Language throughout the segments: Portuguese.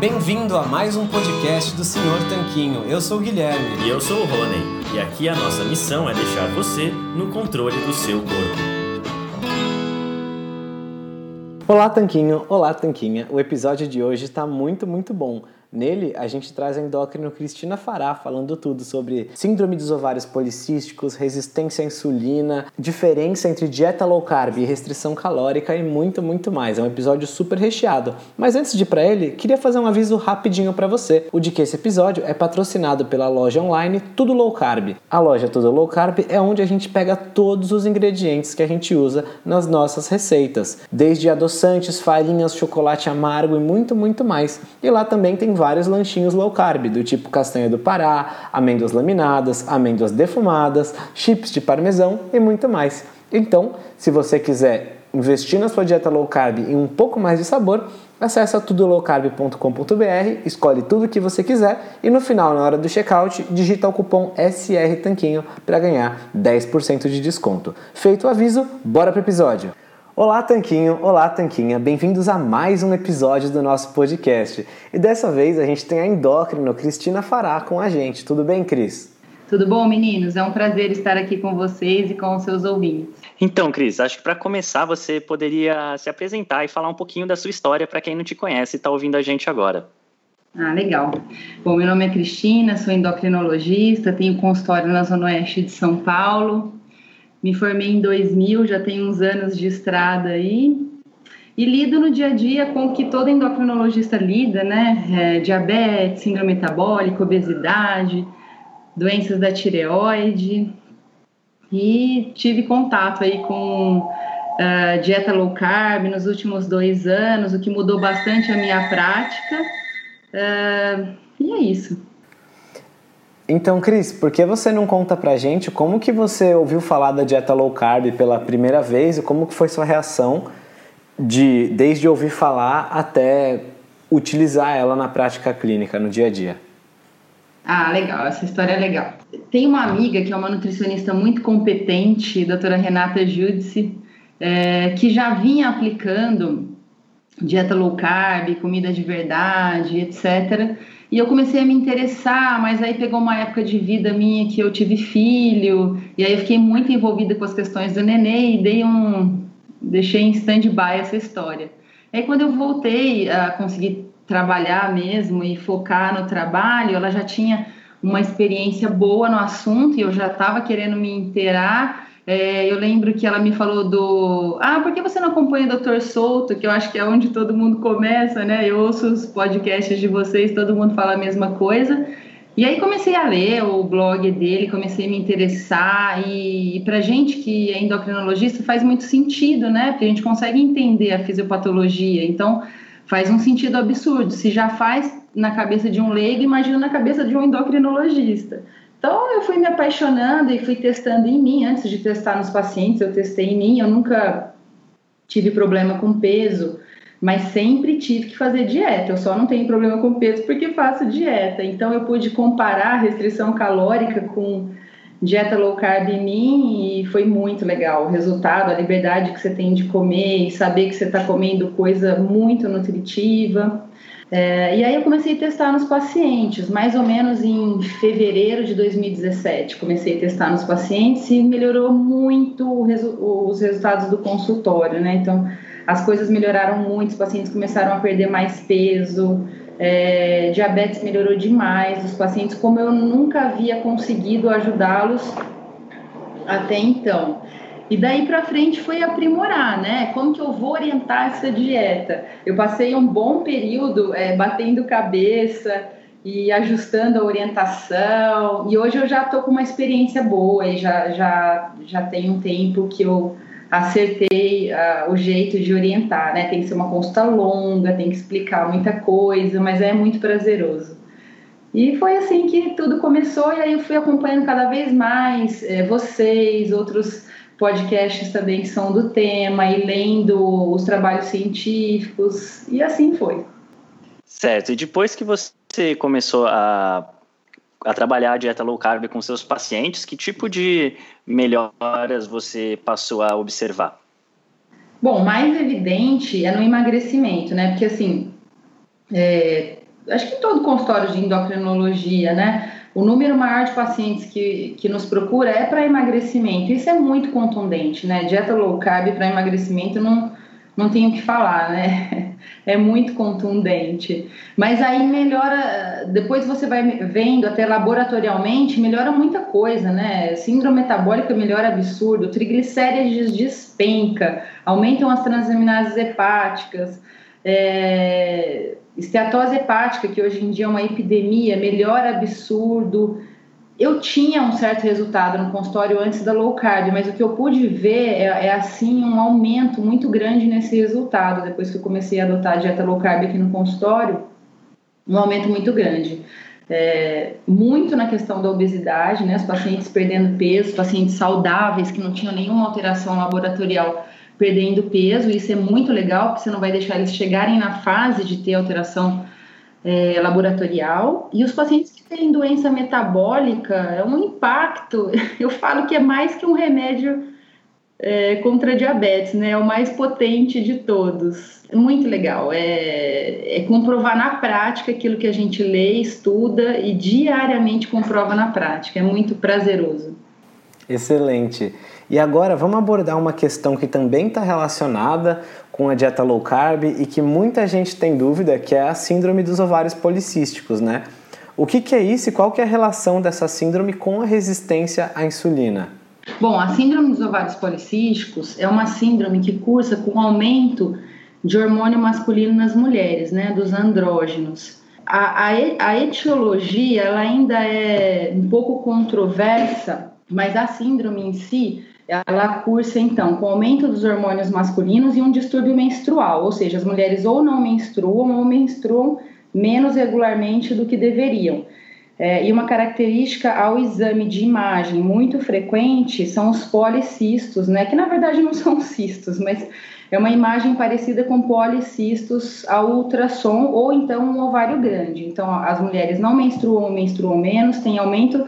Bem-vindo a mais um podcast do Senhor Tanquinho. Eu sou o Guilherme. E eu sou o Rony. E aqui a nossa missão é deixar você no controle do seu corpo. Olá, Tanquinho. Olá, Tanquinha. O episódio de hoje está muito, muito bom. Nele, a gente traz a endócrino Cristina Fará falando tudo sobre síndrome dos ovários policísticos, resistência à insulina, diferença entre dieta low carb e restrição calórica e muito, muito mais. É um episódio super recheado. Mas antes de ir para ele, queria fazer um aviso rapidinho para você. O de que esse episódio é patrocinado pela loja online Tudo Low Carb. A loja Tudo Low Carb é onde a gente pega todos os ingredientes que a gente usa nas nossas receitas, desde adoçantes, farinhas, chocolate amargo e muito, muito mais. E lá também tem lanchinhos low carb, do tipo castanha do Pará, amêndoas laminadas, amêndoas defumadas, chips de parmesão e muito mais. Então, se você quiser investir na sua dieta low carb e um pouco mais de sabor, acessa tudolowcarb.com.br, escolhe tudo o que você quiser e no final, na hora do checkout, digita o cupom SR Tanquinho para ganhar 10% de desconto. Feito o aviso, bora pro episódio! Olá, Tanquinho! Olá, Tanquinha! Bem-vindos a mais um episódio do nosso podcast. E dessa vez a gente tem a endócrino Cristina Fará com a gente. Tudo bem, Cris? Tudo bom, meninos? É um prazer estar aqui com vocês e com os seus ouvintes. Então, Cris, acho que para começar você poderia se apresentar e falar um pouquinho da sua história para quem não te conhece e está ouvindo a gente agora. Ah, legal. Bom, meu nome é Cristina, sou endocrinologista, tenho consultório na Zona Oeste de São Paulo, me formei em 2000, já tenho uns anos de estrada aí. E lido no dia a dia com o que todo endocrinologista lida, né? É, diabetes, síndrome metabólica, obesidade, doenças da tireoide. E tive contato aí com uh, dieta low carb nos últimos dois anos, o que mudou bastante a minha prática. Uh, e é isso. Então, Cris, por que você não conta pra gente como que você ouviu falar da dieta low carb pela primeira vez e como que foi sua reação de desde ouvir falar até utilizar ela na prática clínica, no dia a dia? Ah, legal, essa história é legal. Tem uma amiga que é uma nutricionista muito competente, doutora Renata Judice, é, que já vinha aplicando dieta low carb, comida de verdade, etc., e eu comecei a me interessar, mas aí pegou uma época de vida minha que eu tive filho, e aí eu fiquei muito envolvida com as questões do neném e dei um deixei em stand-by essa história. Aí quando eu voltei a conseguir trabalhar mesmo e focar no trabalho, ela já tinha uma experiência boa no assunto e eu já estava querendo me inteirar é, eu lembro que ela me falou do. Ah, por que você não acompanha o Doutor Souto? Que eu acho que é onde todo mundo começa, né? Eu ouço os podcasts de vocês, todo mundo fala a mesma coisa. E aí comecei a ler o blog dele, comecei a me interessar. E, e para gente que é endocrinologista faz muito sentido, né? Porque a gente consegue entender a fisiopatologia. Então faz um sentido absurdo. Se já faz na cabeça de um leigo, imagina na cabeça de um endocrinologista. Então eu fui me apaixonando e fui testando em mim. Antes de testar nos pacientes, eu testei em mim. Eu nunca tive problema com peso, mas sempre tive que fazer dieta. Eu só não tenho problema com peso porque faço dieta. Então eu pude comparar a restrição calórica com dieta low carb em mim e foi muito legal. O resultado, a liberdade que você tem de comer e saber que você está comendo coisa muito nutritiva. É, e aí eu comecei a testar nos pacientes, mais ou menos em fevereiro de 2017. Comecei a testar nos pacientes e melhorou muito os resultados do consultório, né? Então, as coisas melhoraram muito, os pacientes começaram a perder mais peso, é, diabetes melhorou demais, os pacientes, como eu nunca havia conseguido ajudá-los até então. E daí para frente foi aprimorar, né? Como que eu vou orientar essa dieta? Eu passei um bom período é, batendo cabeça e ajustando a orientação. E hoje eu já estou com uma experiência boa e já, já, já tem um tempo que eu acertei uh, o jeito de orientar, né? Tem que ser uma consulta longa, tem que explicar muita coisa, mas é muito prazeroso. E foi assim que tudo começou, e aí eu fui acompanhando cada vez mais é, vocês, outros podcasts também que são do tema, e lendo os trabalhos científicos, e assim foi. Certo, e depois que você começou a, a trabalhar a dieta low carb com seus pacientes, que tipo de melhoras você passou a observar? Bom, mais evidente é no emagrecimento, né? Porque assim, é, acho que todo consultório de endocrinologia, né? O número maior de pacientes que, que nos procura é para emagrecimento. Isso é muito contundente, né? Dieta low carb para emagrecimento não, não tenho o que falar, né? É muito contundente. Mas aí melhora, depois você vai vendo até laboratorialmente, melhora muita coisa, né? Síndrome metabólica melhora absurdo, triglicérides despenca, aumentam as transaminases hepáticas, é, esteatose hepática, que hoje em dia é uma epidemia, melhora absurdo eu tinha um certo resultado no consultório antes da low carb, mas o que eu pude ver é, é, assim um aumento muito grande nesse resultado depois que eu comecei a adotar a dieta low carb aqui no consultório, um aumento muito grande. É, muito na questão da obesidade, né? Os pacientes perdendo peso, pacientes saudáveis que não tinham nenhuma alteração laboratorial perdendo peso, isso é muito legal, porque você não vai deixar eles chegarem na fase de ter alteração é, laboratorial. E os pacientes que têm doença metabólica, é um impacto, eu falo que é mais que um remédio é, contra diabetes, né? É o mais potente de todos. É muito legal. É, é comprovar na prática aquilo que a gente lê, estuda e diariamente comprova na prática. É muito prazeroso. Excelente. E agora vamos abordar uma questão que também está relacionada com a dieta low carb e que muita gente tem dúvida, que é a síndrome dos ovários policísticos, né? O que, que é isso e qual que é a relação dessa síndrome com a resistência à insulina? Bom, a síndrome dos ovários policísticos é uma síndrome que cursa com aumento de hormônio masculino nas mulheres, né, dos andrógenos. A, a, a etiologia ela ainda é um pouco controversa, mas a síndrome em si ela cursa então com aumento dos hormônios masculinos e um distúrbio menstrual, ou seja, as mulheres ou não menstruam ou menstruam menos regularmente do que deveriam. É, e uma característica ao exame de imagem muito frequente são os policistos, né? Que na verdade não são cistos, mas é uma imagem parecida com policistos ao ultrassom ou então um ovário grande. Então as mulheres não menstruam ou menstruam menos, tem aumento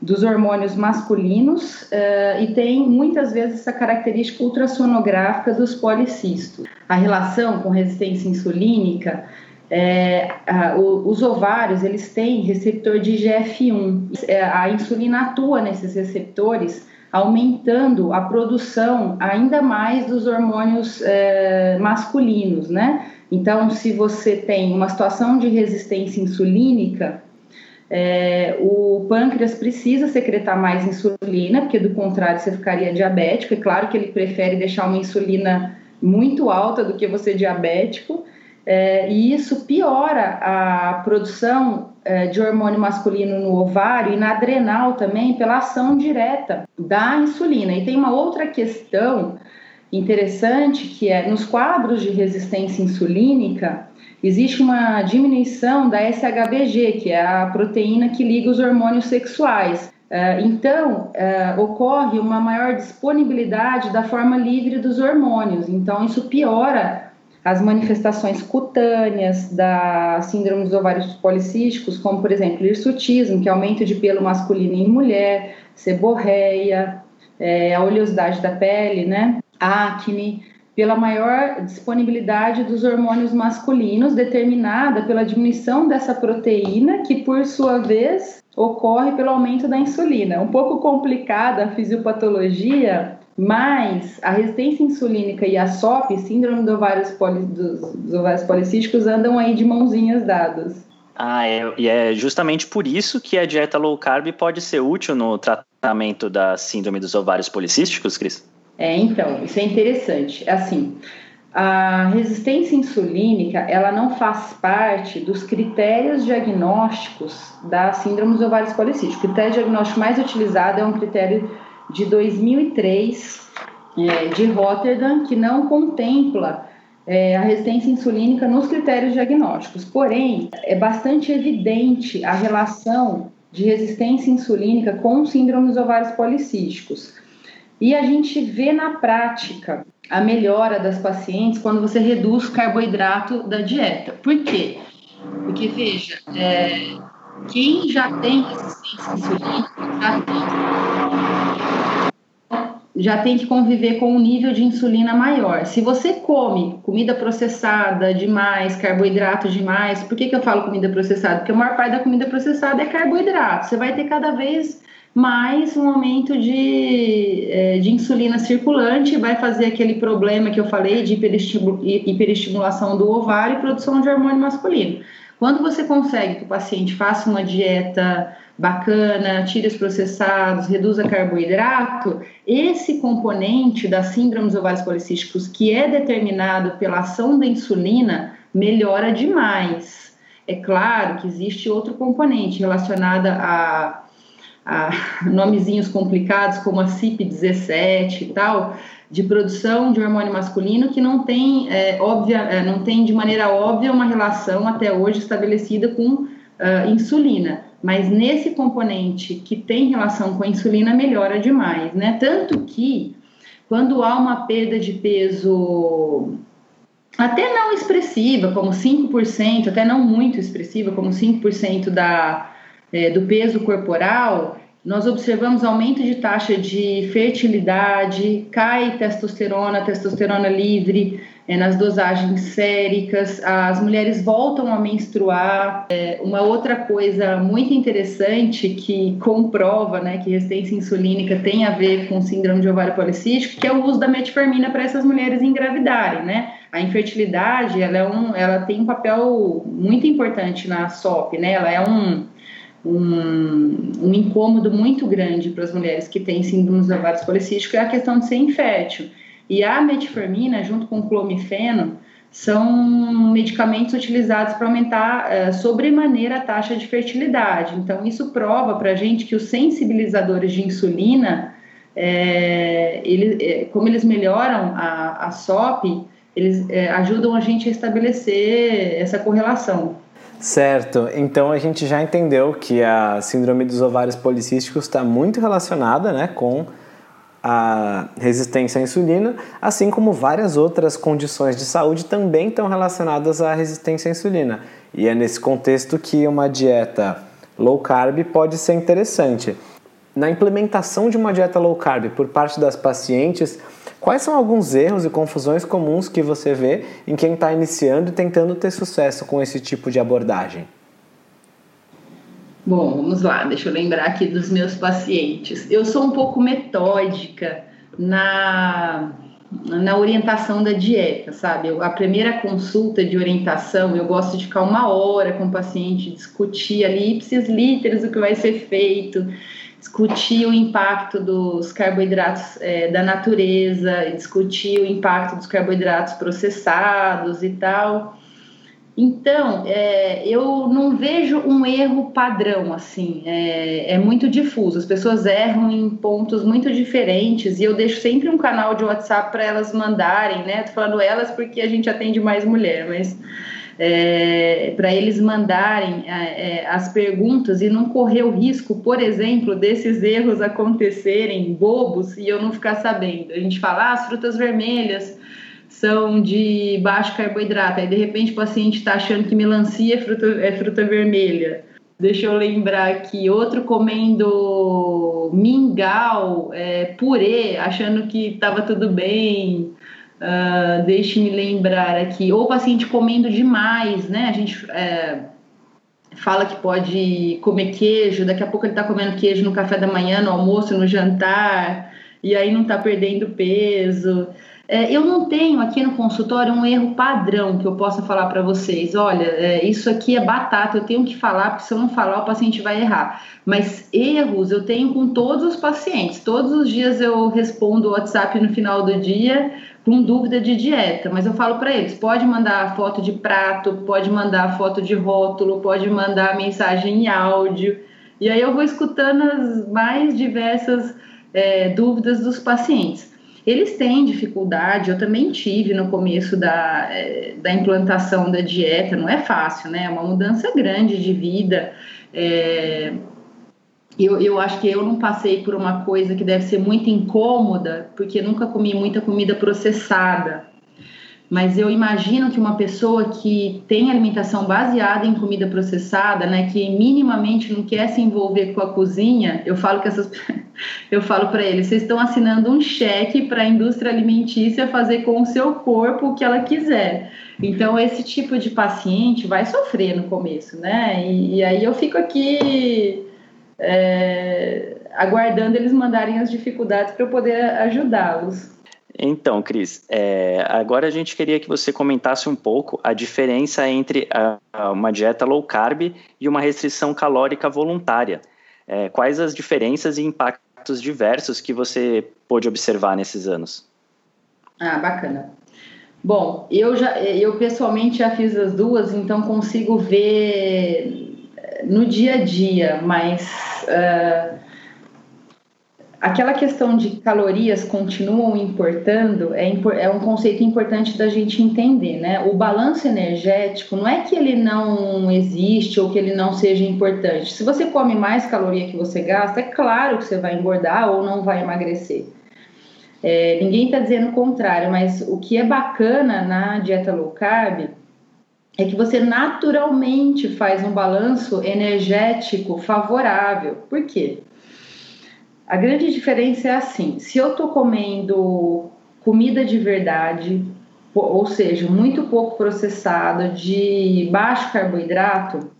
dos hormônios masculinos uh, e tem muitas vezes essa característica ultrassonográfica dos policistos. A relação com resistência insulínica, é, os ovários eles têm receptor de IGF-1. É, a insulina atua nesses receptores, aumentando a produção ainda mais dos hormônios masculinos, né? Então, se você tem uma situação de resistência insulínica, é, o pâncreas precisa secretar mais insulina, porque do contrário você ficaria diabético. É claro que ele prefere deixar uma insulina muito alta do que você diabético, é, e isso piora a produção é, de hormônio masculino no ovário e na adrenal também pela ação direta da insulina. E tem uma outra questão interessante que é nos quadros de resistência insulínica existe uma diminuição da SHBG, que é a proteína que liga os hormônios sexuais. Uh, então, uh, ocorre uma maior disponibilidade da forma livre dos hormônios. Então, isso piora as manifestações cutâneas da síndrome dos ovários policísticos, como, por exemplo, hirsutismo, que é aumento de pelo masculino em mulher, seborreia, é, a oleosidade da pele, né? acne, pela maior disponibilidade dos hormônios masculinos, determinada pela diminuição dessa proteína, que por sua vez ocorre pelo aumento da insulina. Um pouco complicada a fisiopatologia, mas a resistência insulínica e a SOP, síndrome dos ovários, poli, dos, dos ovários policísticos, andam aí de mãozinhas dadas. Ah, é, e é justamente por isso que a dieta low carb pode ser útil no tratamento da síndrome dos ovários policísticos, Cris? É, então, isso é interessante. Assim, a resistência insulínica ela não faz parte dos critérios diagnósticos da síndrome dos ovários policísticos. O critério diagnóstico mais utilizado é um critério de 2003 é, de Rotterdam que não contempla é, a resistência insulínica nos critérios diagnósticos. Porém, é bastante evidente a relação de resistência insulínica com síndrome dos ovários policísticos. E a gente vê na prática a melhora das pacientes quando você reduz o carboidrato da dieta. Por quê? Porque, veja, é, quem já tem resistência insulínica já tem, já tem que conviver com um nível de insulina maior. Se você come comida processada demais, carboidrato demais, por que, que eu falo comida processada? Porque a maior parte da comida processada é carboidrato. Você vai ter cada vez mais um aumento de, é, de insulina circulante, vai fazer aquele problema que eu falei de hiperestimulação do ovário e produção de hormônio masculino. Quando você consegue que o paciente faça uma dieta bacana, tire os processados, reduza carboidrato, esse componente da síndrome dos ovários policísticos, que é determinado pela ação da insulina, melhora demais. É claro que existe outro componente relacionado a a, nomezinhos complicados como a CIP17 e tal, de produção de hormônio masculino que não tem, é, óbvia, é, não tem de maneira óbvia uma relação até hoje estabelecida com uh, insulina. Mas nesse componente que tem relação com a insulina melhora demais, né? Tanto que quando há uma perda de peso até não expressiva, como 5%, até não muito expressiva, como 5% da, é, do peso corporal, nós observamos aumento de taxa de fertilidade, cai testosterona, testosterona livre é, nas dosagens séricas, as mulheres voltam a menstruar. É, uma outra coisa muito interessante que comprova né, que resistência insulínica tem a ver com síndrome de ovário policístico, que é o uso da metformina para essas mulheres engravidarem, né? A infertilidade, ela, é um, ela tem um papel muito importante na SOP, né? Ela é um um, um incômodo muito grande para as mulheres que têm síndrome dos ovários policísticos é a questão de ser infértil. E a metformina, junto com o clomifeno, são medicamentos utilizados para aumentar uh, sobremaneira a taxa de fertilidade. Então, isso prova para a gente que os sensibilizadores de insulina, é, ele, é, como eles melhoram a, a SOP, eles ajudam a gente a estabelecer essa correlação. Certo, então a gente já entendeu que a síndrome dos ovários policísticos está muito relacionada né, com a resistência à insulina, assim como várias outras condições de saúde também estão relacionadas à resistência à insulina. E é nesse contexto que uma dieta low carb pode ser interessante. Na implementação de uma dieta low carb por parte das pacientes, Quais são alguns erros e confusões comuns que você vê em quem está iniciando e tentando ter sucesso com esse tipo de abordagem? Bom, vamos lá, deixa eu lembrar aqui dos meus pacientes. Eu sou um pouco metódica na, na orientação da dieta, sabe? A primeira consulta de orientação, eu gosto de ficar uma hora com o paciente, discutir ali, ipsis literis, o que vai ser feito discutir o impacto dos carboidratos é, da natureza, discutir o impacto dos carboidratos processados e tal. Então, é, eu não vejo um erro padrão, assim, é, é, muito difuso. As pessoas erram em pontos muito diferentes e eu deixo sempre um canal de WhatsApp para elas mandarem, né? Tô falando elas porque a gente atende mais mulher, mas é, para eles mandarem é, é, as perguntas e não correr o risco, por exemplo, desses erros acontecerem bobos e eu não ficar sabendo. A gente fala, ah, as frutas vermelhas são de baixo carboidrato, aí de repente o paciente está achando que melancia é fruta, é fruta vermelha. Deixa eu lembrar aqui, outro comendo mingau, é, purê, achando que estava tudo bem. Uh, Deixe-me lembrar aqui, ou o paciente comendo demais, né? A gente é, fala que pode comer queijo, daqui a pouco ele está comendo queijo no café da manhã, no almoço, no jantar, e aí não está perdendo peso. É, eu não tenho aqui no consultório um erro padrão que eu possa falar para vocês. Olha, é, isso aqui é batata, eu tenho que falar, porque se eu não falar, o paciente vai errar. Mas erros eu tenho com todos os pacientes. Todos os dias eu respondo o WhatsApp no final do dia com dúvida de dieta, mas eu falo para eles: pode mandar foto de prato, pode mandar foto de rótulo, pode mandar mensagem em áudio. E aí eu vou escutando as mais diversas é, dúvidas dos pacientes. Eles têm dificuldade, eu também tive no começo da, é, da implantação da dieta, não é fácil, né? É uma mudança grande de vida. É, eu, eu acho que eu não passei por uma coisa que deve ser muito incômoda, porque nunca comi muita comida processada. Mas eu imagino que uma pessoa que tem alimentação baseada em comida processada, né, que minimamente não quer se envolver com a cozinha, eu falo que essas eu falo para eles, vocês estão assinando um cheque para a indústria alimentícia fazer com o seu corpo o que ela quiser. Então esse tipo de paciente vai sofrer no começo, né? E, e aí eu fico aqui é, aguardando eles mandarem as dificuldades para eu poder ajudá-los. Então, Cris, é, agora a gente queria que você comentasse um pouco a diferença entre a, a uma dieta low carb e uma restrição calórica voluntária. É, quais as diferenças e impactos diversos que você pôde observar nesses anos? Ah, bacana. Bom, eu já, eu pessoalmente já fiz as duas, então consigo ver no dia a dia, mas uh, aquela questão de calorias continuam importando é, é, um conceito importante da gente entender, né? O balanço energético não é que ele não existe ou que ele não seja importante. Se você come mais caloria que você gasta, é claro que você vai engordar ou não vai emagrecer. É, ninguém está dizendo o contrário, mas o que é bacana na dieta low carb é que você naturalmente faz um balanço energético favorável. Por quê? A grande diferença é assim: se eu estou comendo comida de verdade, ou seja, muito pouco processada, de baixo carboidrato,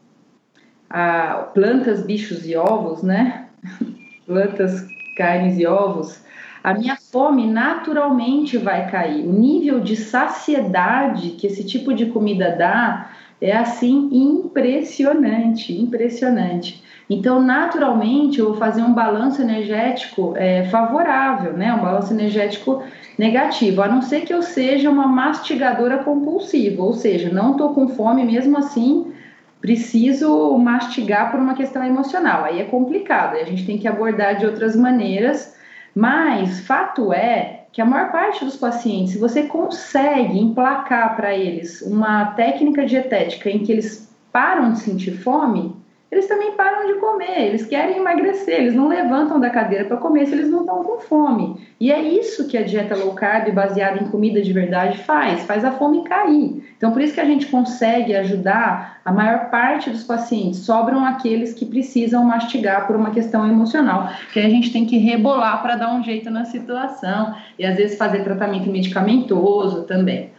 plantas, bichos e ovos, né? plantas, carnes e ovos, a minha fome naturalmente vai cair. O nível de saciedade que esse tipo de comida dá é assim impressionante, impressionante. Então, naturalmente, eu vou fazer um balanço energético é, favorável, né? Um balanço energético negativo, a não ser que eu seja uma mastigadora compulsiva, ou seja, não estou com fome, mesmo assim preciso mastigar por uma questão emocional. Aí é complicado, aí a gente tem que abordar de outras maneiras mas fato é que a maior parte dos pacientes, se você consegue emplacar para eles uma técnica dietética em que eles param de sentir fome, eles também param de comer, eles querem emagrecer, eles não levantam da cadeira para comer se eles não estão com fome. E é isso que a dieta low carb, baseada em comida de verdade, faz, faz a fome cair. Então, por isso que a gente consegue ajudar a maior parte dos pacientes, sobram aqueles que precisam mastigar por uma questão emocional, que a gente tem que rebolar para dar um jeito na situação e às vezes fazer tratamento medicamentoso também.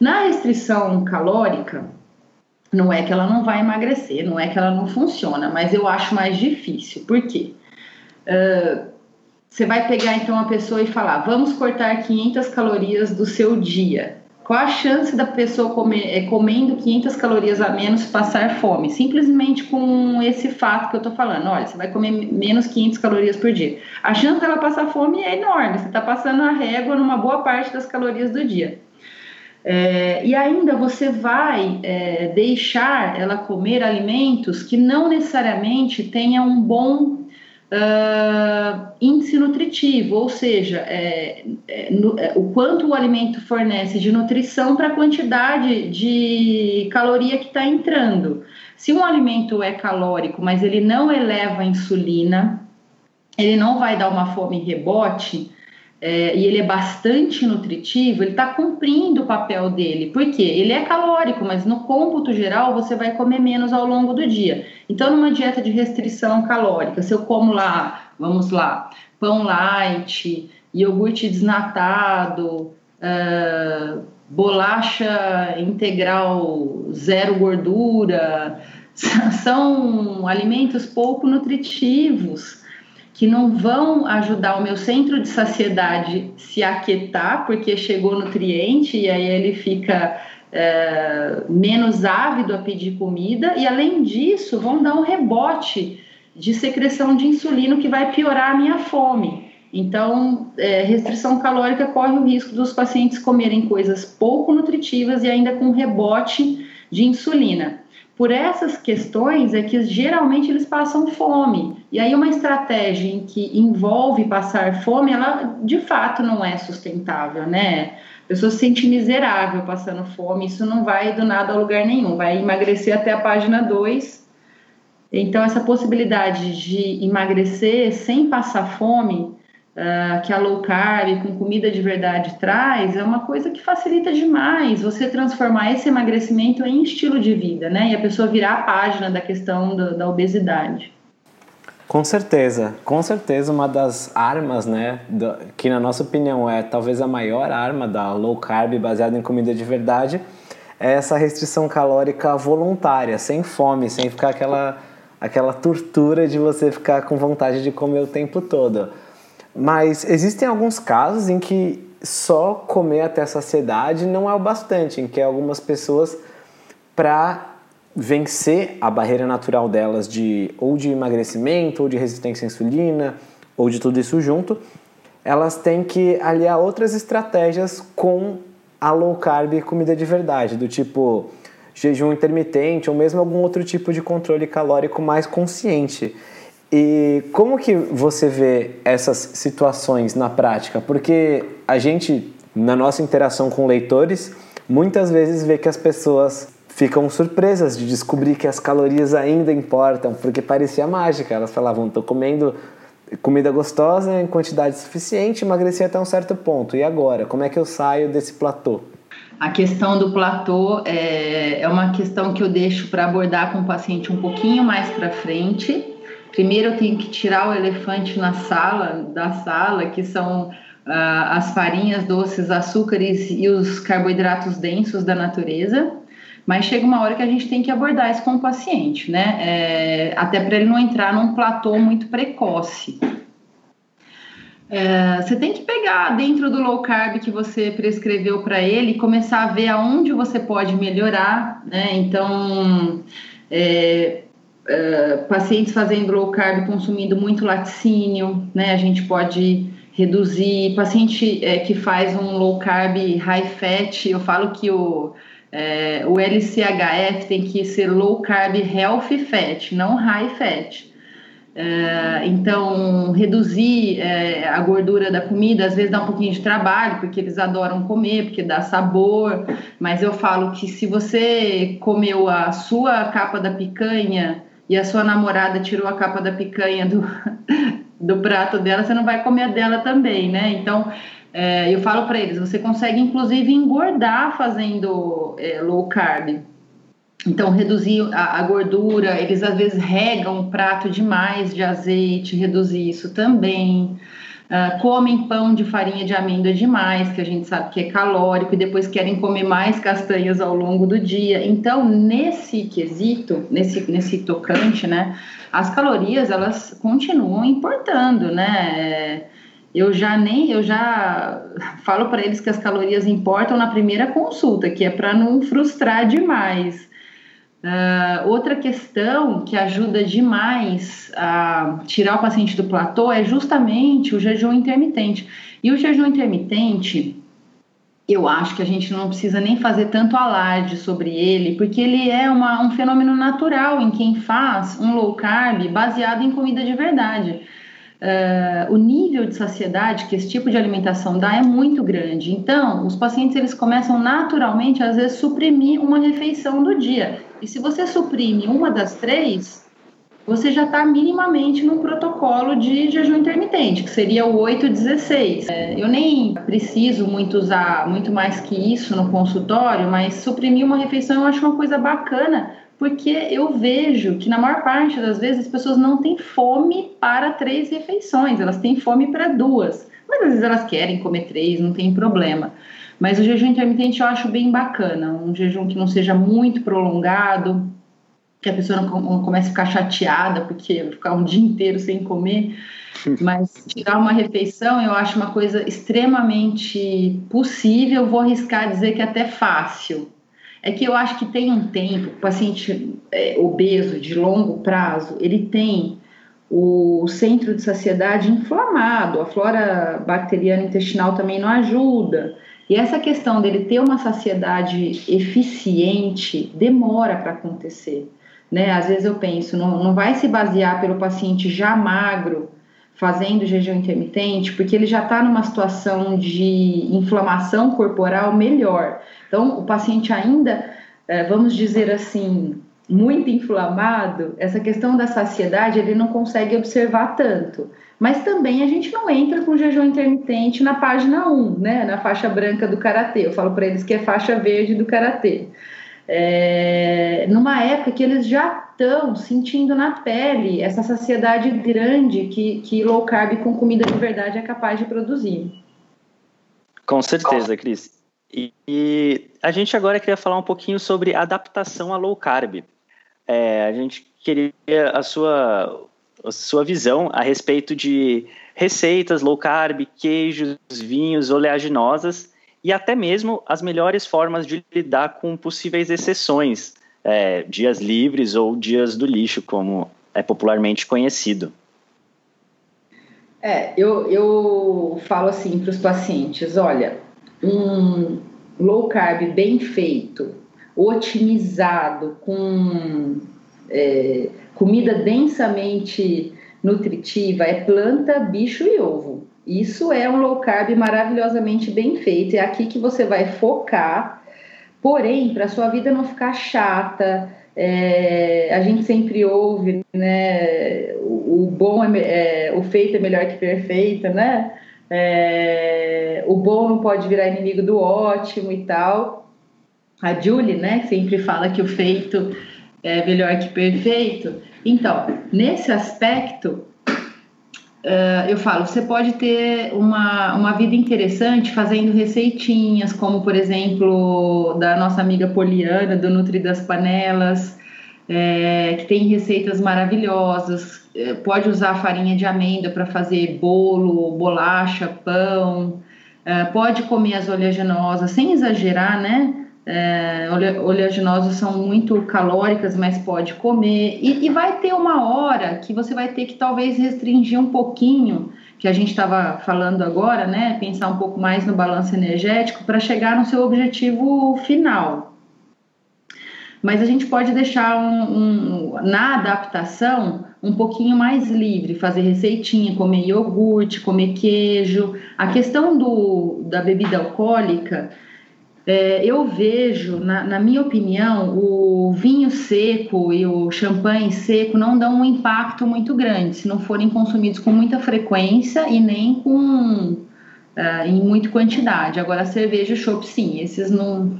Na restrição calórica, não é que ela não vai emagrecer, não é que ela não funciona, mas eu acho mais difícil. Por quê? Uh, você vai pegar então a pessoa e falar: vamos cortar 500 calorias do seu dia. Qual a chance da pessoa comer, é, comendo 500 calorias a menos passar fome? Simplesmente com esse fato que eu tô falando. Olha, você vai comer menos 500 calorias por dia. A chance dela passar fome é enorme. Você está passando a régua numa boa parte das calorias do dia. É, e ainda você vai é, deixar ela comer alimentos que não necessariamente tenham um bom uh, índice nutritivo, ou seja, é, é no, é, o quanto o alimento fornece de nutrição para a quantidade de caloria que está entrando. Se um alimento é calórico, mas ele não eleva a insulina, ele não vai dar uma fome rebote é, e ele é bastante nutritivo, ele está cumprindo o papel dele. Por quê? Ele é calórico, mas no cômputo geral você vai comer menos ao longo do dia. Então, numa dieta de restrição calórica, se eu como lá, vamos lá, pão light, iogurte desnatado, uh, bolacha integral zero gordura, são alimentos pouco nutritivos que não vão ajudar o meu centro de saciedade se aquietar, porque chegou nutriente e aí ele fica é, menos ávido a pedir comida, e além disso, vão dar um rebote de secreção de insulina que vai piorar a minha fome. Então, é, restrição calórica corre o risco dos pacientes comerem coisas pouco nutritivas e ainda com rebote de insulina. Por essas questões é que geralmente eles passam fome. E aí uma estratégia em que envolve passar fome, ela de fato não é sustentável, né? A pessoa se sente miserável passando fome, isso não vai do nada a lugar nenhum, vai emagrecer até a página 2. Então essa possibilidade de emagrecer sem passar fome uh, que a low carb com comida de verdade traz é uma coisa que facilita demais você transformar esse emagrecimento em estilo de vida, né? E a pessoa virar a página da questão do, da obesidade. Com certeza, com certeza uma das armas, né, do, que na nossa opinião é talvez a maior arma da low carb baseada em comida de verdade, é essa restrição calórica voluntária, sem fome, sem ficar aquela aquela tortura de você ficar com vontade de comer o tempo todo. Mas existem alguns casos em que só comer até saciedade não é o bastante, em que algumas pessoas, para vencer a barreira natural delas de ou de emagrecimento, ou de resistência à insulina, ou de tudo isso junto, elas têm que aliar outras estratégias com a low carb e comida de verdade, do tipo jejum intermitente ou mesmo algum outro tipo de controle calórico mais consciente. E como que você vê essas situações na prática? Porque a gente, na nossa interação com leitores, muitas vezes vê que as pessoas ficam surpresas de descobrir que as calorias ainda importam, porque parecia mágica. Elas falavam, estou comendo comida gostosa em quantidade suficiente, emagreci até um certo ponto. E agora? Como é que eu saio desse platô? A questão do platô é, é uma questão que eu deixo para abordar com o paciente um pouquinho mais para frente Primeiro eu tenho que tirar o elefante na sala, da sala, que são uh, as farinhas, doces, açúcares e os carboidratos densos da natureza. Mas chega uma hora que a gente tem que abordar isso com o paciente, né? É, até para ele não entrar num platô muito precoce. É, você tem que pegar dentro do low carb que você prescreveu para ele e começar a ver aonde você pode melhorar, né? Então, é, pacientes fazendo low carb consumindo muito laticínio, né? A gente pode reduzir. Paciente é, que faz um low carb high fat, eu falo que o, é, o LCHF tem que ser low carb healthy fat, não high fat. Então, reduzir é, a gordura da comida às vezes dá um pouquinho de trabalho, porque eles adoram comer, porque dá sabor. Mas eu falo que se você comeu a sua capa da picanha e a sua namorada tirou a capa da picanha do, do prato dela, você não vai comer dela também, né? Então, é, eu falo para eles, você consegue inclusive engordar fazendo é, low carb. Então, reduzir a, a, gordura, eles às vezes regam o prato demais de azeite, reduzir isso também. Uh, comem pão de farinha de amêndoa demais, que a gente sabe que é calórico, e depois querem comer mais castanhas ao longo do dia. Então, nesse quesito, nesse, nesse tocante, né, as calorias elas continuam importando, né? Eu já nem, eu já falo para eles que as calorias importam na primeira consulta, que é para não frustrar demais. Uh, outra questão que ajuda demais a tirar o paciente do platô é justamente o jejum intermitente. E o jejum intermitente, eu acho que a gente não precisa nem fazer tanto alarde sobre ele, porque ele é uma, um fenômeno natural em quem faz um low carb baseado em comida de verdade. Uh, o nível de saciedade que esse tipo de alimentação dá é muito grande. Então, os pacientes eles começam naturalmente, às vezes, suprimir uma refeição do dia. E se você suprime uma das três, você já está minimamente no protocolo de jejum intermitente, que seria o 8-16. É, eu nem preciso muito usar muito mais que isso no consultório, mas suprimir uma refeição eu acho uma coisa bacana, porque eu vejo que na maior parte das vezes as pessoas não têm fome para três refeições, elas têm fome para duas. Mas às vezes elas querem comer três, não tem problema. Mas o jejum intermitente eu acho bem bacana, um jejum que não seja muito prolongado, que a pessoa não, comece a ficar chateada porque ficar um dia inteiro sem comer. Mas tirar uma refeição eu acho uma coisa extremamente possível, vou arriscar dizer que até fácil. É que eu acho que tem um tempo, o paciente é, obeso de longo prazo, ele tem o centro de saciedade inflamado, a flora bacteriana intestinal também não ajuda. E essa questão dele ter uma saciedade eficiente demora para acontecer. Né? Às vezes eu penso, não, não vai se basear pelo paciente já magro fazendo jejum intermitente, porque ele já está numa situação de inflamação corporal melhor. Então, o paciente ainda, eh, vamos dizer assim, muito inflamado, essa questão da saciedade ele não consegue observar tanto. Mas também a gente não entra com jejum intermitente na página 1, né, na faixa branca do karatê. Eu falo para eles que é faixa verde do karatê. É, numa época que eles já estão sentindo na pele essa saciedade grande que, que low carb com comida de verdade é capaz de produzir. Com certeza, Cris. E, e a gente agora queria falar um pouquinho sobre adaptação a low carb. É, a gente queria a sua, a sua visão a respeito de receitas low carb, queijos, vinhos, oleaginosas e até mesmo as melhores formas de lidar com possíveis exceções, é, dias livres ou dias do lixo, como é popularmente conhecido. É, eu, eu falo assim para os pacientes: olha, um low carb bem feito, otimizado, com é, comida densamente nutritiva, é planta, bicho e ovo. Isso é um low carb maravilhosamente bem feito. É aqui que você vai focar. Porém, para sua vida não ficar chata, é, a gente sempre ouve, né? O, o bom é, é, o feito é melhor que perfeito, né? É, o bom não pode virar inimigo do ótimo e tal a Julie, né, sempre fala que o feito é melhor que perfeito. Então, nesse aspecto, uh, eu falo, você pode ter uma, uma vida interessante fazendo receitinhas, como por exemplo da nossa amiga Poliana, do Nutri das Panelas, é, que tem receitas maravilhosas. É, pode usar farinha de amêndoa para fazer bolo, bolacha, pão. É, pode comer as oleaginosas sem exagerar, né? é, oleaginosas são muito calóricas, mas pode comer. E, e, vai ter uma hora que você vai ter que talvez restringir um pouquinho, que a gente estava falando agora, né? Pensar um pouco mais no balanço energético para chegar no seu objetivo final. Mas a gente pode deixar um, um, na adaptação um pouquinho mais livre, fazer receitinha, comer iogurte, comer queijo. A questão do, da bebida alcoólica é, eu vejo, na, na, minha opinião, o vinho seco e o champanhe seco não dão um impacto muito grande se não forem consumidos com muita frequência e nem com uh, em muita quantidade. Agora, cerveja e chopp, sim, esses não,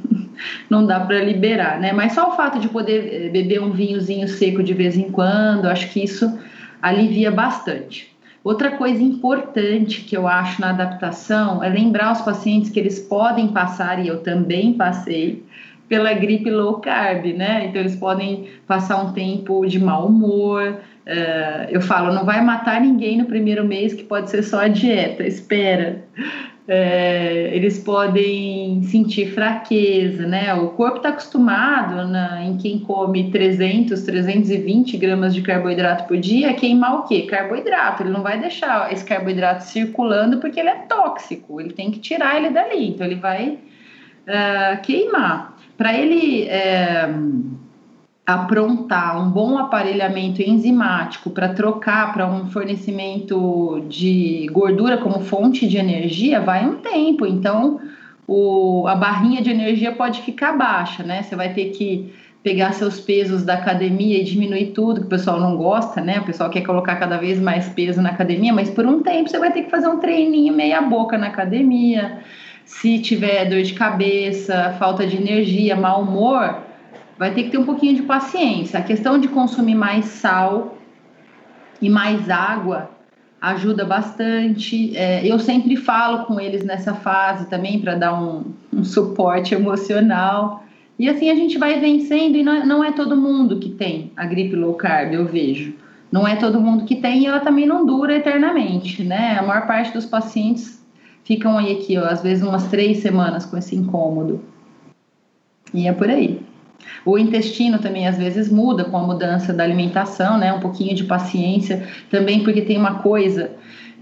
não dá para liberar, né? Mas só o fato de poder eh, beber um vinhozinho seco de vez em quando, acho que isso alivia bastante. Outra coisa importante que eu acho na adaptação é lembrar os pacientes que eles podem passar, e eu também passei, pela gripe low carb, né? Então eles podem passar um tempo de mau humor. Uh, eu falo, não vai matar ninguém no primeiro mês, que pode ser só a dieta, espera é, eles podem sentir fraqueza, né? O corpo está acostumado na, em quem come 300, 320 gramas de carboidrato por dia a queimar o quê? Carboidrato. Ele não vai deixar esse carboidrato circulando porque ele é tóxico. Ele tem que tirar ele dali. Então ele vai uh, queimar. Para ele uh, aprontar um bom aparelhamento enzimático para trocar para um fornecimento de gordura como fonte de energia, vai um tempo. Então, o, a barrinha de energia pode ficar baixa, né? Você vai ter que pegar seus pesos da academia e diminuir tudo, que o pessoal não gosta, né? O pessoal quer colocar cada vez mais peso na academia, mas por um tempo você vai ter que fazer um treininho meia boca na academia. Se tiver dor de cabeça, falta de energia, mau humor, vai ter que ter um pouquinho de paciência. A questão de consumir mais sal e mais água ajuda bastante. É, eu sempre falo com eles nessa fase também para dar um, um, suporte emocional. E assim a gente vai vencendo, e não, não é todo mundo que tem a gripe low carb, eu vejo. Não é todo mundo que tem e ela também não dura eternamente, né? A maior parte dos pacientes ficam aí aqui, ó, às vezes umas três semanas com esse incômodo. E é por aí. O intestino também às vezes muda com a mudança da alimentação, né? Um pouquinho de paciência também, porque tem uma coisa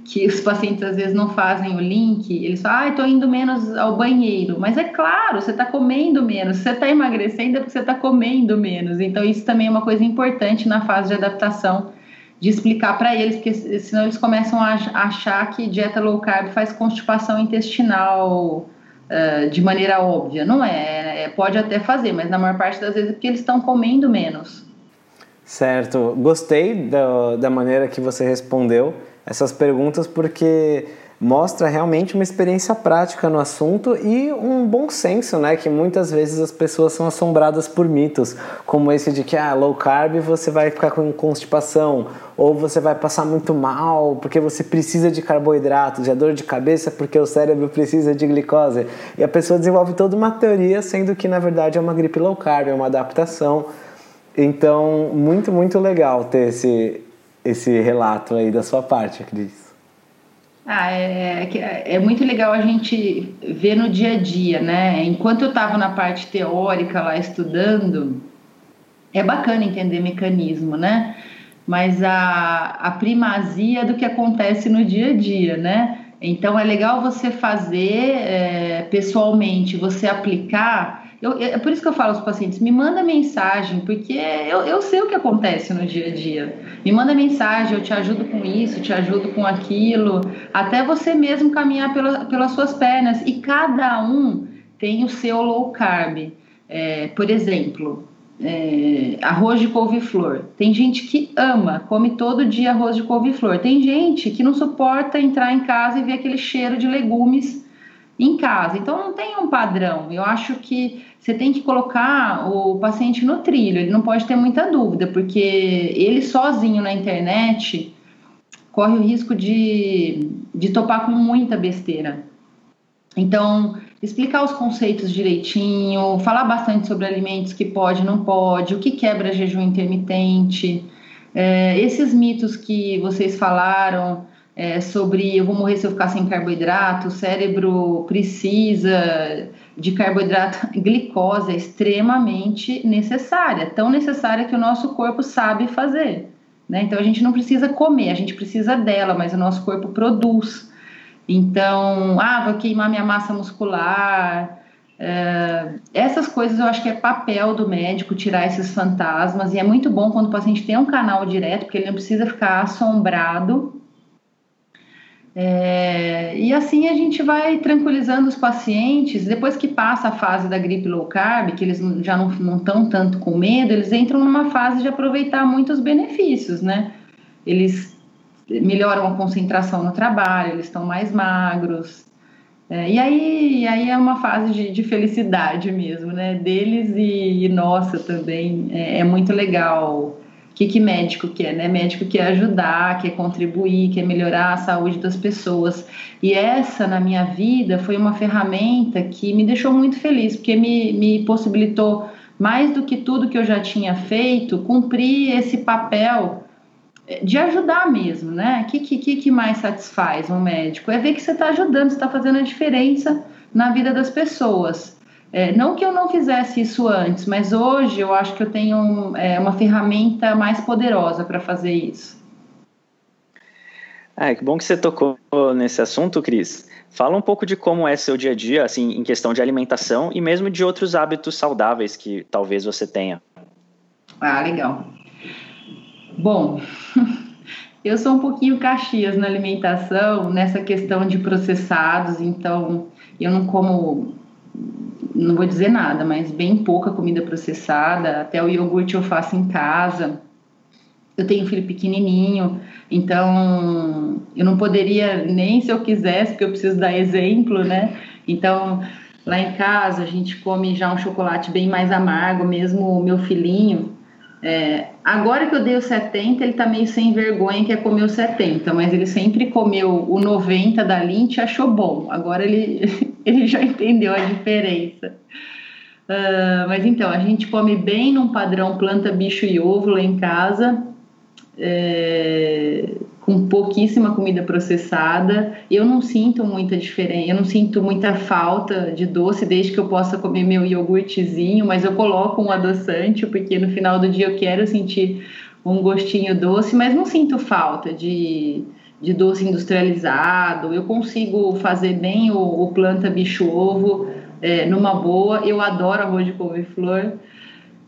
que os pacientes às vezes não fazem o link, eles falam, ah, estou indo menos ao banheiro. Mas é claro, você está comendo menos, você está emagrecendo é porque você está comendo menos. Então, isso também é uma coisa importante na fase de adaptação, de explicar para eles, porque senão eles começam a achar que dieta low carb faz constipação intestinal uh, de maneira óbvia. Não é, é, pode até fazer, mas na maior parte das vezes é porque eles estão comendo menos. Certo, gostei da, da maneira que você respondeu essas perguntas porque mostra realmente uma experiência prática no assunto e um bom senso, né? Que muitas vezes as pessoas são assombradas por mitos, como esse de que ah, low carb você vai ficar com constipação, ou você vai passar muito mal porque você precisa de carboidratos, de dor de cabeça porque o cérebro precisa de glicose. E a pessoa desenvolve toda uma teoria, sendo que na verdade é uma gripe low carb, é uma adaptação. Então, muito, muito legal ter esse, esse relato aí da sua parte, Cris. Ah, é, é, é, muito legal a gente ver no dia a dia, né? Enquanto eu estava na parte teórica lá estudando, é bacana entender mecanismo, né? Mas a, a primazia do que acontece no dia a dia, né? Então é legal você fazer é, pessoalmente, você aplicar eu, é por isso que eu falo aos pacientes, me manda mensagem, porque eu, eu sei o que acontece no dia a dia. Me manda mensagem, eu te ajudo com isso, te ajudo com aquilo, até você mesmo caminhar pela, pelas suas pernas. E cada um tem o seu low carb. É, por exemplo, é, arroz de couve-flor. Tem gente que ama, come todo dia arroz de couve-flor. Tem gente que não suporta entrar em casa e ver aquele cheiro de legumes em casa. Então não tem um padrão. Eu acho que você tem que colocar o paciente no trilho, ele não pode ter muita dúvida, porque ele sozinho na internet corre o risco de, de topar com muita besteira. Então, explicar os conceitos direitinho, falar bastante sobre alimentos que pode, não pode, o que quebra jejum intermitente, é, esses mitos que vocês falaram é, sobre eu vou morrer se eu ficar sem carboidrato, o cérebro precisa de carboidrato, glicose é extremamente necessária, tão necessária que o nosso corpo sabe fazer. Né? Então a gente não precisa comer, a gente precisa dela, mas o nosso corpo produz. Então, ah, vou queimar minha massa muscular. É, essas coisas eu acho que é papel do médico tirar esses fantasmas, e é muito bom quando o paciente tem um canal direto, porque ele não precisa ficar assombrado é, e assim a gente vai tranquilizando os pacientes. Depois que passa a fase da gripe low carb, que eles já não estão tanto com medo, eles entram numa fase de aproveitar muitos benefícios, né? Eles melhoram a concentração no trabalho, eles estão mais magros. É, e aí, aí é uma fase de, de felicidade mesmo, né? Deles e, e nossa também. É, é muito legal que, que médico quer, né? Médico quer ajudar, quer contribuir, quer melhorar a saúde das pessoas. E essa, na minha vida, foi uma ferramenta que me deixou muito feliz, porque me, me possibilitou, mais do que tudo que eu já tinha feito, cumprir esse papel de ajudar mesmo, né? O que, que, que mais satisfaz um médico? É ver que você está ajudando, você está fazendo a diferença na vida das pessoas. É, não que eu não fizesse isso antes, mas hoje eu acho que eu tenho é, uma ferramenta mais poderosa para fazer isso. Ah, que bom que você tocou nesse assunto, Cris. Fala um pouco de como é seu dia a dia, assim, em questão de alimentação e mesmo de outros hábitos saudáveis que talvez você tenha. Ah, legal. Bom, eu sou um pouquinho caxias na alimentação, nessa questão de processados, então eu não como não vou dizer nada, mas bem pouca comida processada, até o iogurte eu faço em casa. Eu tenho um filho pequenininho, então eu não poderia nem se eu quisesse, porque eu preciso dar exemplo, né? Então, lá em casa a gente come já um chocolate bem mais amargo, mesmo o meu filhinho. É, agora que eu dei o 70, ele tá meio sem vergonha, quer comer o 70, mas ele sempre comeu o 90 da Lint e achou bom. Agora ele, ele já entendeu a diferença. Uh, mas então, a gente come bem num padrão planta, bicho e ovo lá em casa, é, com pouquíssima comida processada. Eu não sinto muita diferença, eu não sinto muita falta de doce desde que eu possa comer meu iogurtezinho, mas eu coloco um adoçante, porque no final do dia eu quero sentir um gostinho doce, mas não sinto falta de, de doce industrializado. Eu consigo fazer bem o, o planta, bicho, ovo é, numa boa. Eu adoro arroz de couve-flor.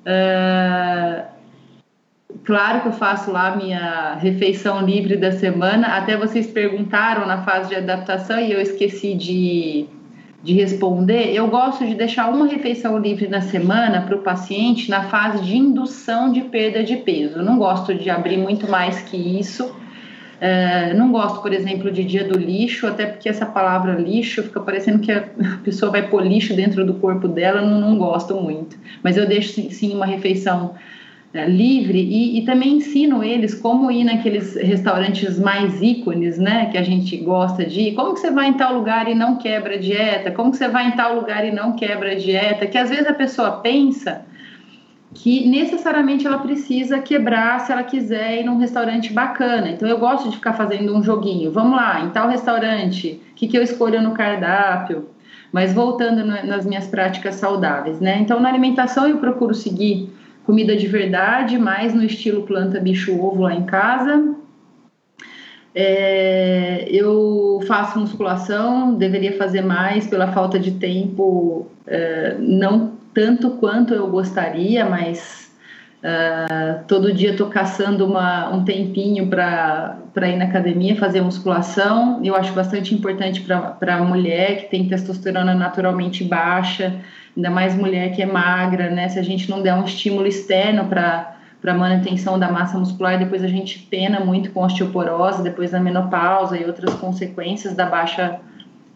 Uh, claro que eu faço lá minha refeição livre da semana. Até vocês perguntaram na fase de adaptação e eu esqueci de, de responder. Eu gosto de deixar uma refeição livre na semana para o paciente na fase de indução de perda de peso. Não gosto de abrir muito mais que isso. É, não gosto, por exemplo, de dia do lixo, até porque essa palavra lixo fica parecendo que a pessoa vai pôr lixo dentro do corpo dela, não, não gosto muito. Mas eu deixo sim uma refeição é, livre e, e, também ensino eles como ir naqueles restaurantes mais ícones, né, que a gente gosta de ir. Como que você vai em tal lugar e não quebra a dieta? Como que você vai em tal lugar e não quebra a dieta? Que às vezes a pessoa pensa que necessariamente ela precisa quebrar se ela quiser ir num restaurante bacana. Então eu gosto de ficar fazendo um joguinho. Vamos lá, em tal restaurante, o que, que eu escolho no cardápio? Mas voltando nas minhas práticas saudáveis, né? Então na alimentação eu procuro seguir comida de verdade, mais no estilo planta, bicho, ovo lá em casa. É, eu faço musculação, deveria fazer mais pela falta de tempo, é, não tanto quanto eu gostaria, mas uh, todo dia estou caçando uma, um tempinho para ir na academia fazer musculação. Eu acho bastante importante para a mulher que tem testosterona naturalmente baixa, ainda mais mulher que é magra, né? Se a gente não der um estímulo externo para para manutenção da massa muscular, depois a gente pena muito com osteoporose, depois da menopausa e outras consequências da baixa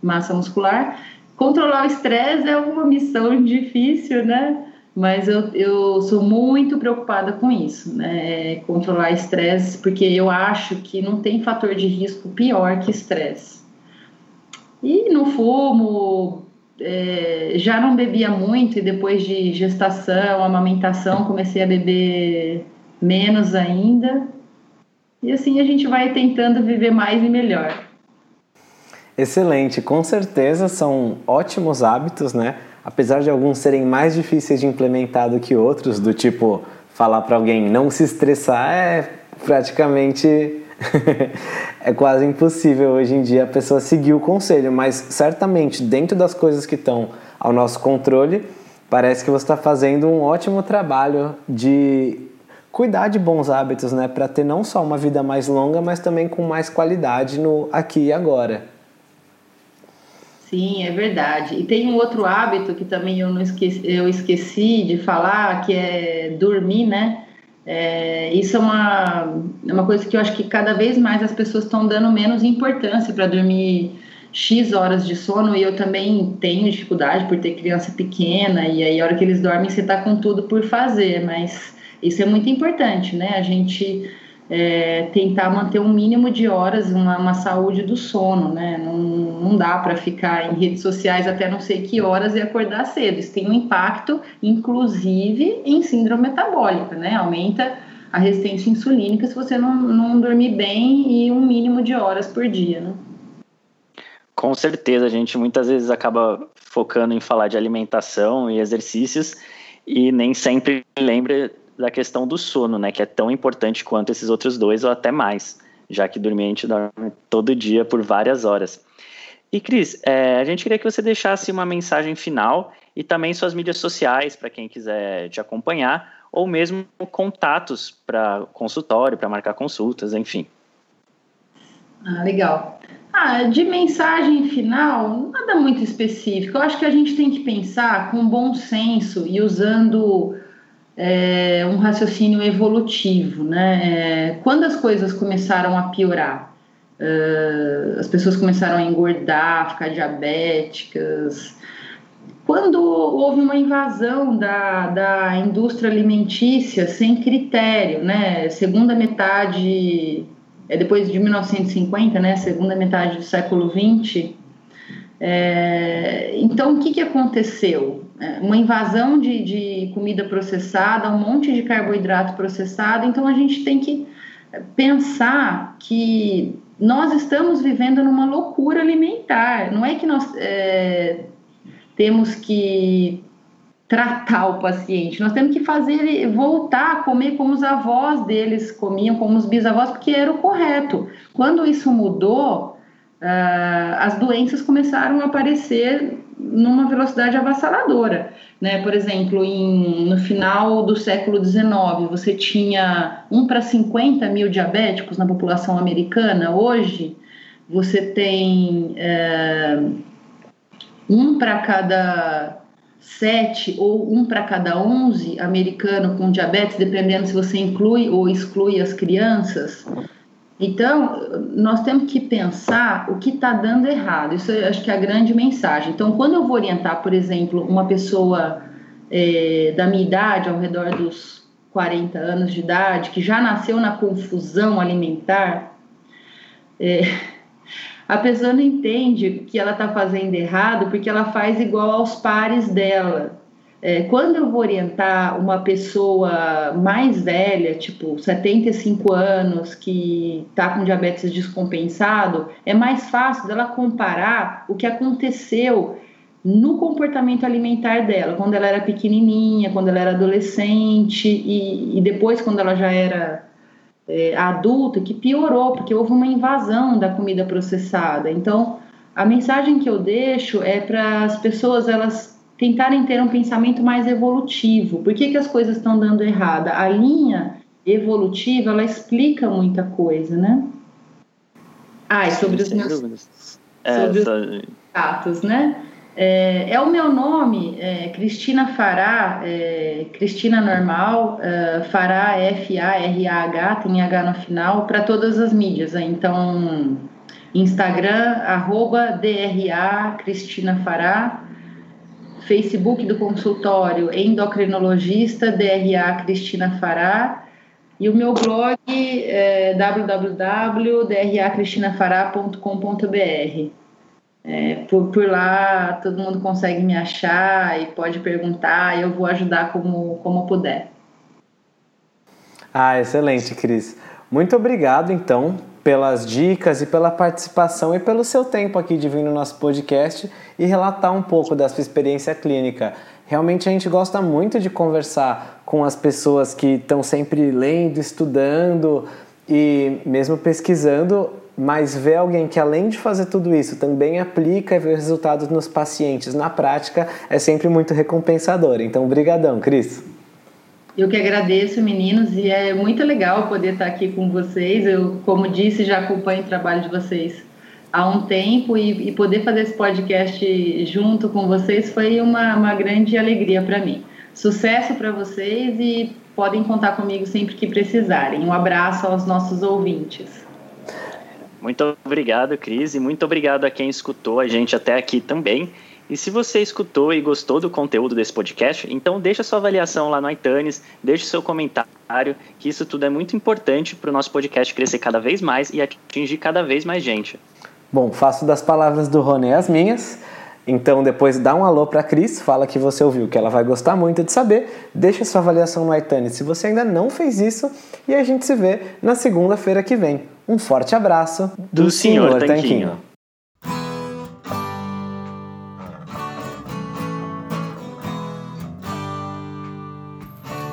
massa muscular. Controlar o estresse é uma missão difícil, né? Mas eu, eu sou muito preocupada com isso, né? Controlar estresse, porque eu acho que não tem fator de risco pior que estresse. E no fumo, é, já não bebia muito e depois de gestação, amamentação, comecei a beber menos ainda. E assim a gente vai tentando viver mais e melhor. Excelente, com certeza são ótimos hábitos, né? Apesar de alguns serem mais difíceis de implementar do que outros, do tipo falar para alguém não se estressar é praticamente é quase impossível hoje em dia a pessoa seguir o conselho, mas certamente dentro das coisas que estão ao nosso controle, parece que você está fazendo um ótimo trabalho de cuidar de bons hábitos, né, para ter não só uma vida mais longa, mas também com mais qualidade no aqui e agora. Sim, é verdade. E tem um outro hábito que também eu, não esqueci, eu esqueci de falar, que é dormir, né? É, isso é uma, é uma coisa que eu acho que cada vez mais as pessoas estão dando menos importância para dormir X horas de sono e eu também tenho dificuldade por ter criança pequena e aí a hora que eles dormem você está com tudo por fazer, mas isso é muito importante, né? A gente é, tentar manter um mínimo de horas, uma, uma saúde do sono, né? Não, não dá para ficar em redes sociais até não sei que horas e acordar cedo. Isso tem um impacto, inclusive, em síndrome metabólica, né? Aumenta a resistência insulínica se você não, não dormir bem e um mínimo de horas por dia, né? Com certeza, a gente muitas vezes acaba focando em falar de alimentação e exercícios e nem sempre lembra da questão do sono, né, que é tão importante quanto esses outros dois ou até mais, já que dormir a gente dorme todo dia por várias horas. E Cris, é, a gente queria que você deixasse uma mensagem final e também suas mídias sociais para quem quiser te acompanhar ou mesmo contatos para consultório, para marcar consultas, enfim. Ah, legal. Ah, de mensagem final, nada muito específico. Eu acho que a gente tem que pensar com bom senso e usando é, um raciocínio evolutivo, né? É, quando as coisas começaram a piorar, uh, as pessoas começaram a engordar, ficar diabéticas, quando houve uma invasão da, da indústria alimentícia sem critério, né? Segunda metade, é depois de 1950, né? Segunda metade do século XX. É, então, o que, que aconteceu? É, uma invasão de, de comida processada, um monte de carboidrato processado. Então a gente tem que pensar que nós estamos vivendo numa loucura alimentar. Não é que nós é, temos que tratar o paciente, nós temos que fazer ele voltar a comer como os avós deles comiam, como os bisavós, porque era o correto. Quando isso mudou, uh, as doenças começaram a aparecer numa velocidade avassaladora. Né? Por exemplo, em, no final do século XIX, você tinha 1 para 50 mil diabéticos na população americana. Hoje, você tem é, um para cada sete ou um para cada onze americano com diabetes, dependendo se você inclui ou exclui as crianças. Então, nós temos que pensar o que está dando errado. Isso eu acho que é a grande mensagem. Então, quando eu vou orientar, por exemplo, uma pessoa é, da minha idade, ao redor dos 40 anos de idade, que já nasceu na confusão alimentar, é, a pessoa não entende que ela está fazendo errado porque ela faz igual aos pares dela. É, quando eu vou orientar uma pessoa mais velha, tipo 75 anos, que está com diabetes descompensado, é mais fácil dela comparar o que aconteceu no comportamento alimentar dela, quando ela era pequenininha, quando ela era adolescente e, e depois quando ela já era é, adulta, que piorou, porque houve uma invasão da comida processada. Então, a mensagem que eu deixo é para as pessoas elas tentarem ter um pensamento mais evolutivo. Por que, que as coisas estão dando errada? A linha evolutiva, ela explica muita coisa, né? Ah, e sobre os meus... É, sobre os status, né? É, é, o meu nome, é, Cristina Fará, é, Cristina Normal, é, Fará, F-A-R-A-H, tem H no final, para todas as mídias. Né? Então, Instagram, arroba DRA Cristina Fará, Facebook do consultório endocrinologista DRA Cristina Fará e o meu blog é www.dracristinafará.com.br. É, por, por lá todo mundo consegue me achar e pode perguntar eu vou ajudar como, como puder. Ah, excelente, Cris. Muito obrigado, então, pelas dicas e pela participação e pelo seu tempo aqui de vir no nosso podcast e relatar um pouco da sua experiência clínica. Realmente a gente gosta muito de conversar com as pessoas que estão sempre lendo, estudando e mesmo pesquisando, mas ver alguém que além de fazer tudo isso também aplica e vê resultados nos pacientes na prática é sempre muito recompensador. Então, brigadão, Cris. Eu que agradeço, meninos, e é muito legal poder estar aqui com vocês. Eu, como disse, já acompanho o trabalho de vocês há um tempo e, e poder fazer esse podcast junto com vocês foi uma, uma grande alegria para mim. Sucesso para vocês e podem contar comigo sempre que precisarem. Um abraço aos nossos ouvintes. Muito obrigado, Cris, e muito obrigado a quem escutou a gente até aqui também. E se você escutou e gostou do conteúdo desse podcast, então deixa sua avaliação lá no iTunes, deixe seu comentário, que isso tudo é muito importante para o nosso podcast crescer cada vez mais e atingir cada vez mais gente. Bom, faço das palavras do Rony as minhas. Então depois dá um alô para a Cris, fala que você ouviu, que ela vai gostar muito de saber. Deixa sua avaliação no iTunes se você ainda não fez isso e a gente se vê na segunda-feira que vem. Um forte abraço do, do Senhor Tanquinho. Tanquinho.